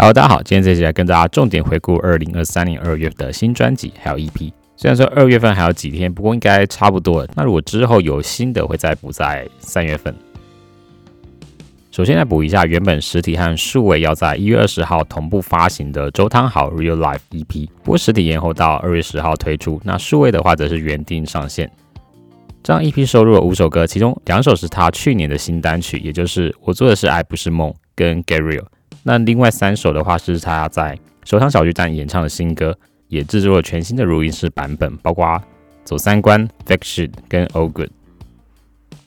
好大家好，今天这期来跟大家重点回顾二零二三年二月的新专辑还有 EP。虽然说二月份还有几天，不过应该差不多了。那如果之后有新的，会再补在三月份。首先来补一下原本实体和数位要在一月二十号同步发行的周汤豪 Real Life EP，不过实体延后到二月十号推出。那数位的话则是原定上线。这张 EP 收录了五首歌，其中两首是他去年的新单曲，也就是我做的是爱不是梦跟 Get Real。那另外三首的话是他在首场小巨蛋演唱的新歌，也制作了全新的录音室版本，包括走三关 Fiction 跟 All Good。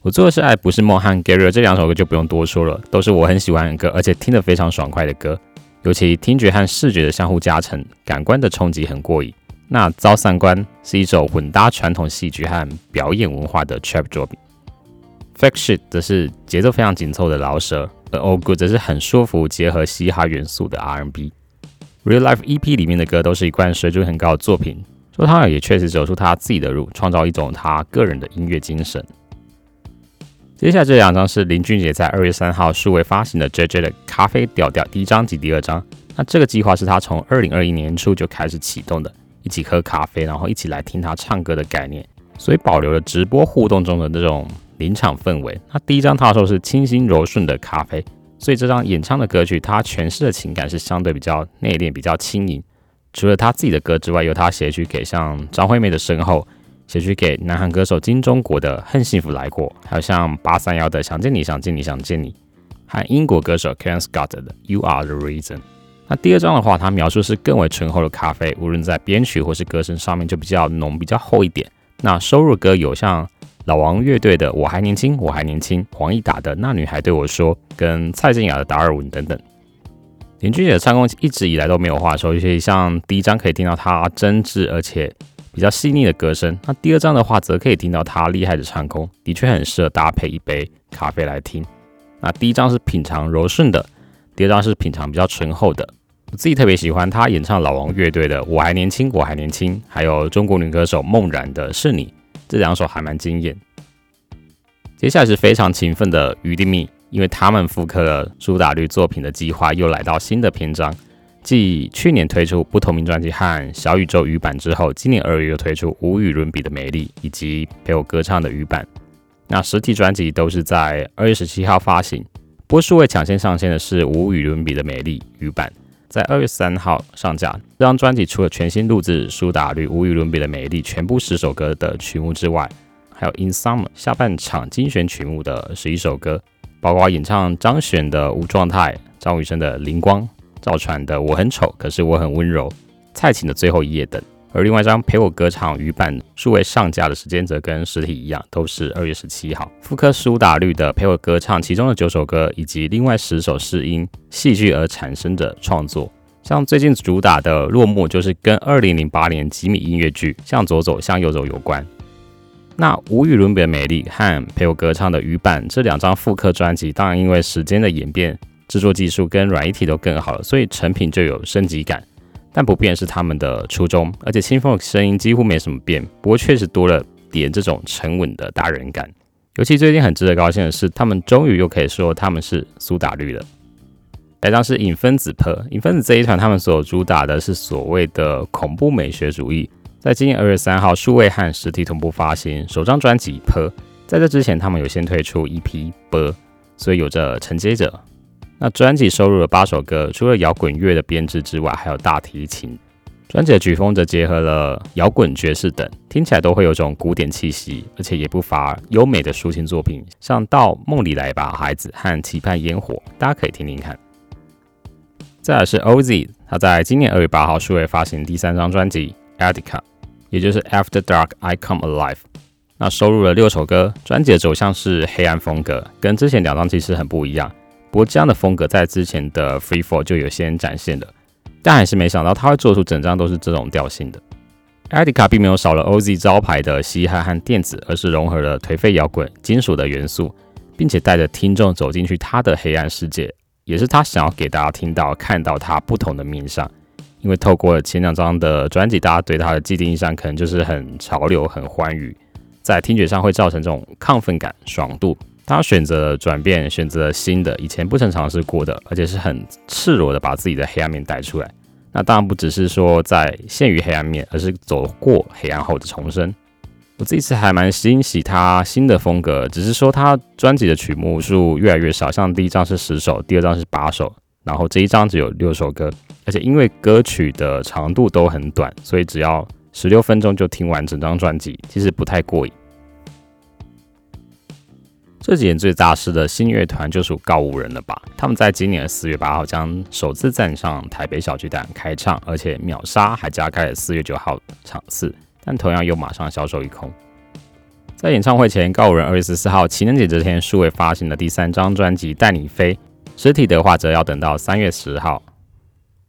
我做的是爱不是梦和 Gary 这两首歌就不用多说了，都是我很喜欢的歌，而且听得非常爽快的歌。尤其听觉和视觉的相互加成，感官的冲击很过瘾。那遭三关是一首混搭传统戏剧和表演文化的 trap 作品。Fiction 则是节奏非常紧凑的饶舌，All Good 则是很舒服结合嘻哈元素的 R&B。Real Life EP 里面的歌都是一贯水准很高的作品，周汤豪也确实走出他自己的路，创造一种他个人的音乐精神。接下来这两张是林俊杰在二月三号数位发行的 JJ 的咖啡调调第一张及第二张。那这个计划是他从二零二一年初就开始启动的，一起喝咖啡，然后一起来听他唱歌的概念，所以保留了直播互动中的那种临场氛围。那第一张他说是清新柔顺的咖啡，所以这张演唱的歌曲他诠释的情感是相对比较内敛、比较轻盈。除了他自己的歌之外，由他写曲给像张惠妹的身后。写曲给南韩歌手金钟国的《恨幸福来过》，还有像八三幺的《想见你想见你想见你》，和英国歌手 Ken Scott 的《You Are the Reason》。那第二张的话，它描述是更为醇厚的咖啡，无论在编曲或是歌声上面就比较浓、比较厚一点。那收录歌有像老王乐队的《我还年轻，我还年轻》，黄义达的《那女孩对我说》，跟蔡健雅的《达尔文》等等。林俊杰的唱功一直以来都没有话说，尤其像第一张可以听到他真挚而且。比较细腻的歌声，那第二张的话，则可以听到他厉害的唱功，的确很适合搭配一杯咖啡来听。那第一张是品尝柔顺的，第二张是品尝比较醇厚的。我自己特别喜欢他演唱老王乐队的《我还年轻，我还年轻》，还有中国女歌手梦然的《是你》，这两首还蛮惊艳。接下来是非常勤奋的余定密，因为他们复刻了苏打绿作品的计划，又来到新的篇章。继去年推出不同名专辑和小宇宙语版之后，今年二月又推出无与伦比的美丽以及陪我歌唱的语版。那实体专辑都是在二月十七号发行，波数位抢先上线的是无与伦比的美丽语版，在二月三号上架。这张专辑除了全新录制苏打绿无与伦比的美丽全部十首歌的曲目之外，还有 In Summer 下半场精选曲目的十一首歌，包括演唱张悬的无状态、张雨生的灵光。赵传的我很丑，可是我很温柔。蔡琴的最后一页等，而另外一张陪我歌唱语版数位上架的时间则跟实体一样，都是二月十七号。复刻苏打绿的陪我歌唱，其中的九首歌以及另外十首是因戏剧而产生的创作。像最近主打的落幕，就是跟二零零八年吉米音乐剧向左走向右走有关。那无与伦比的美丽和陪我歌唱的语版这两张复刻专辑，当然因为时间的演变。制作技术跟软一体都更好了，所以成品就有升级感。但不变是他们的初衷，而且清风的声音几乎没什么变，不过确实多了点这种沉稳的大人感。尤其最近很值得高兴的是，他们终于又可以说他们是苏打绿了。来张是影分子 Per，影分子这一团他们所主打的是所谓的恐怖美学主义。在今年二月三号，数位和实体同步发行首张专辑 Per，在这之前他们有先推出 EP《波所以有着承接者。那专辑收录了八首歌，除了摇滚乐的编制之外，还有大提琴。专辑的曲风则结合了摇滚、爵士等，听起来都会有种古典气息，而且也不乏优美的抒情作品，像《到梦里来吧，孩子》和《期盼烟火》，大家可以听听看。再来是 OZ，他在今年二月八号数位发行第三张专辑《Adica》，也就是《After Dark I Come Alive》。那收录了六首歌，专辑的走向是黑暗风格，跟之前两张其实很不一样。不过这样的风格在之前的 Free Fall 就有先展现了，但还是没想到他会做出整张都是这种调性的。艾迪卡并没有少了 OZ 招牌的嘻哈和电子，而是融合了颓废摇滚、金属的元素，并且带着听众走进去他的黑暗世界，也是他想要给大家听到、看到他不同的面相。因为透过前两张的专辑，大家对他的既定印象可能就是很潮流、很欢愉，在听觉上会造成这种亢奋感、爽度。他选择了转变，选择了新的，以前不曾尝试过的，而且是很赤裸的把自己的黑暗面带出来。那当然不只是说在陷于黑暗面，而是走过黑暗后的重生。我这次还蛮欣喜他新的风格，只是说他专辑的曲目数越来越少，像第一张是十首，第二张是八首，然后这一张只有六首歌，而且因为歌曲的长度都很短，所以只要十六分钟就听完整张专辑，其实不太过瘾。这几年最大势的新乐团就属告五人了吧？他们在今年的四月八号将首次站上台北小巨蛋开唱，而且秒杀，还加开了四月九号场次，但同样又马上销售一空。在演唱会前，告五人二月十四号情人节这天数位发行的第三张专辑《带你飞》，实体的话则要等到三月十号。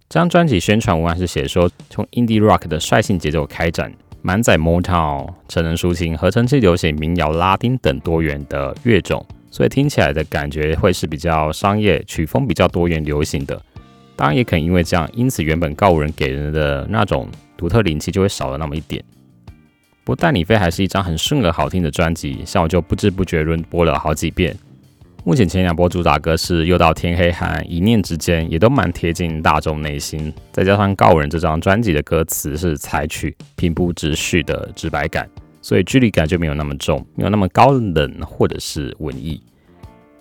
这张专辑宣传文案是写说，从 indie rock 的率性节奏开展。满载 Motown、成人抒情、合成器流行、民谣、拉丁等多元的乐种，所以听起来的感觉会是比较商业、曲风比较多元、流行的。当然，也可能因为这样，因此原本告五人给人的那种独特灵气就会少了那么一点。不过，带你飞还是一张很顺耳、好听的专辑，像我就不知不觉轮播了好几遍。目前前两波主打歌是《又到天黑》和《一念之间》，也都蛮贴近大众内心。再加上告人这张专辑的歌词是采取平铺直叙的直白感，所以距离感就没有那么重，没有那么高冷或者是文艺。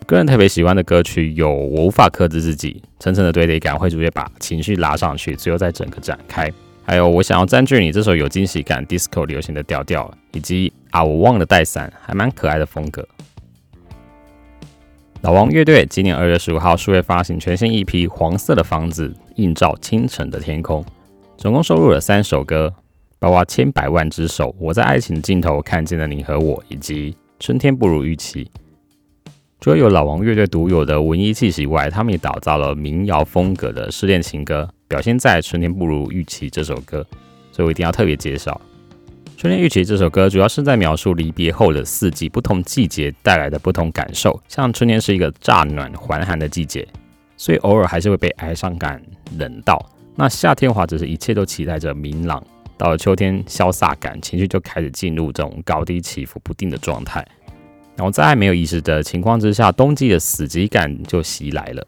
个人特别喜欢的歌曲有《我无法克制自己》，层层的堆叠感会逐渐把情绪拉上去，最后再整个展开。还有我想要占据你这首有惊喜感、disco 流行的调调，以及啊我忘了带伞，还蛮可爱的风格。老王乐队今年二月十五号数位发行全新一批《黄色的房子》，映照清晨的天空，总共收录了三首歌，包括《千百万只手》、《我在爱情的尽头看见了你和我》，以及《春天不如预期》。除了有老王乐队独有的文艺气息外，他们也打造了民谣风格的失恋情歌，表现在《春天不如预期》这首歌，所以我一定要特别介绍。《春天预期》这首歌主要是在描述离别后的四季，不同季节带来的不同感受。像春天是一个乍暖还寒的季节，所以偶尔还是会被哀伤感冷到。那夏天的话，只是一切都期待着明朗。到了秋天，潇洒感情绪就开始进入这种高低起伏不定的状态。然后在没有意识的情况之下，冬季的死寂感就袭来了。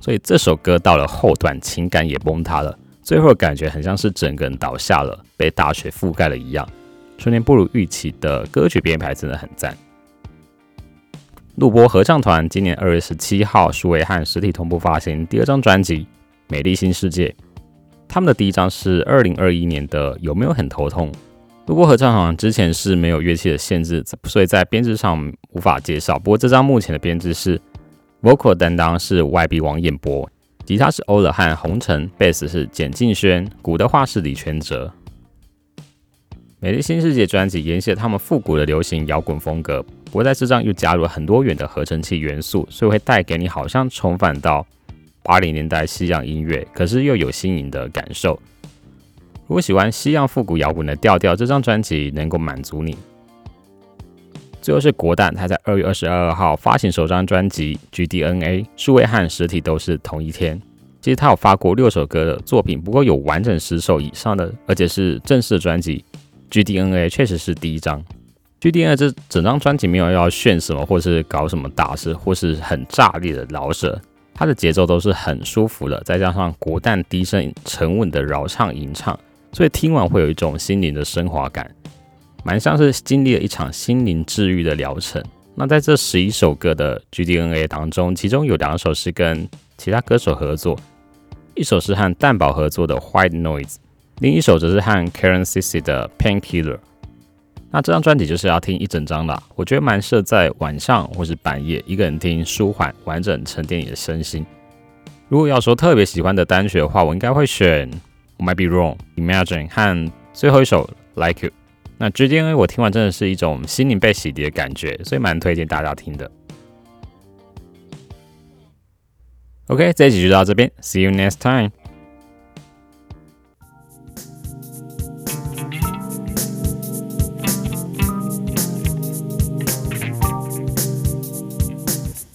所以这首歌到了后段，情感也崩塌了。最后感觉很像是整个人倒下了，被大雪覆盖了一样。春天不如预期的歌曲编排真的很赞。录播合唱团今年二月十七号数位和实体同步发行第二张专辑《美丽新世界》。他们的第一张是二零二一年的《有没有很头痛》。录播合唱团之前是没有乐器的限制，所以在编制上无法介绍。不过这张目前的编制是 vocal 担当是 YB 王彦博。吉他是欧乐汉红尘，贝斯是简敬轩，鼓的话是李全哲。美丽新世界专辑沿袭他们复古的流行摇滚风格，不过在这张又加入了很多元的合成器元素，所以会带给你好像重返到八零年代西洋音乐，可是又有新颖的感受。如果喜欢西洋复古摇滚的调调，这张专辑能够满足你。最后是国蛋，他在二月二十二号发行首张专辑《GDNA》，数位和实体都是同一天。其实他有发过六首歌的作品，不过有完整十首以上的，而且是正式的专辑。GDNA 确实是第一张。GDNA 这整张专辑没有要炫什么，或是搞什么大事，或是很炸裂的饶舌，它的节奏都是很舒服的，再加上国蛋低声沉稳的饶唱吟唱，所以听完会有一种心灵的升华感。蛮像是经历了一场心灵治愈的疗程。那在这十一首歌的 GDNA 当中，其中有两首是跟其他歌手合作，一首是和蛋宝合作的 White Noise，另一首则是和 Karen Cici 的 Painkiller。那这张专辑就是要听一整张的，我觉得蛮适合在晚上或是半夜一个人听，舒缓完整沉淀你的身心。如果要说特别喜欢的单曲的话，我应该会选 Might Be Wrong、Imagine 和最后一首 Like You。那 GDNA 我听完真的是一种心灵被洗涤的感觉，所以蛮推荐大家听的。OK，这一集就到这边，See you next time。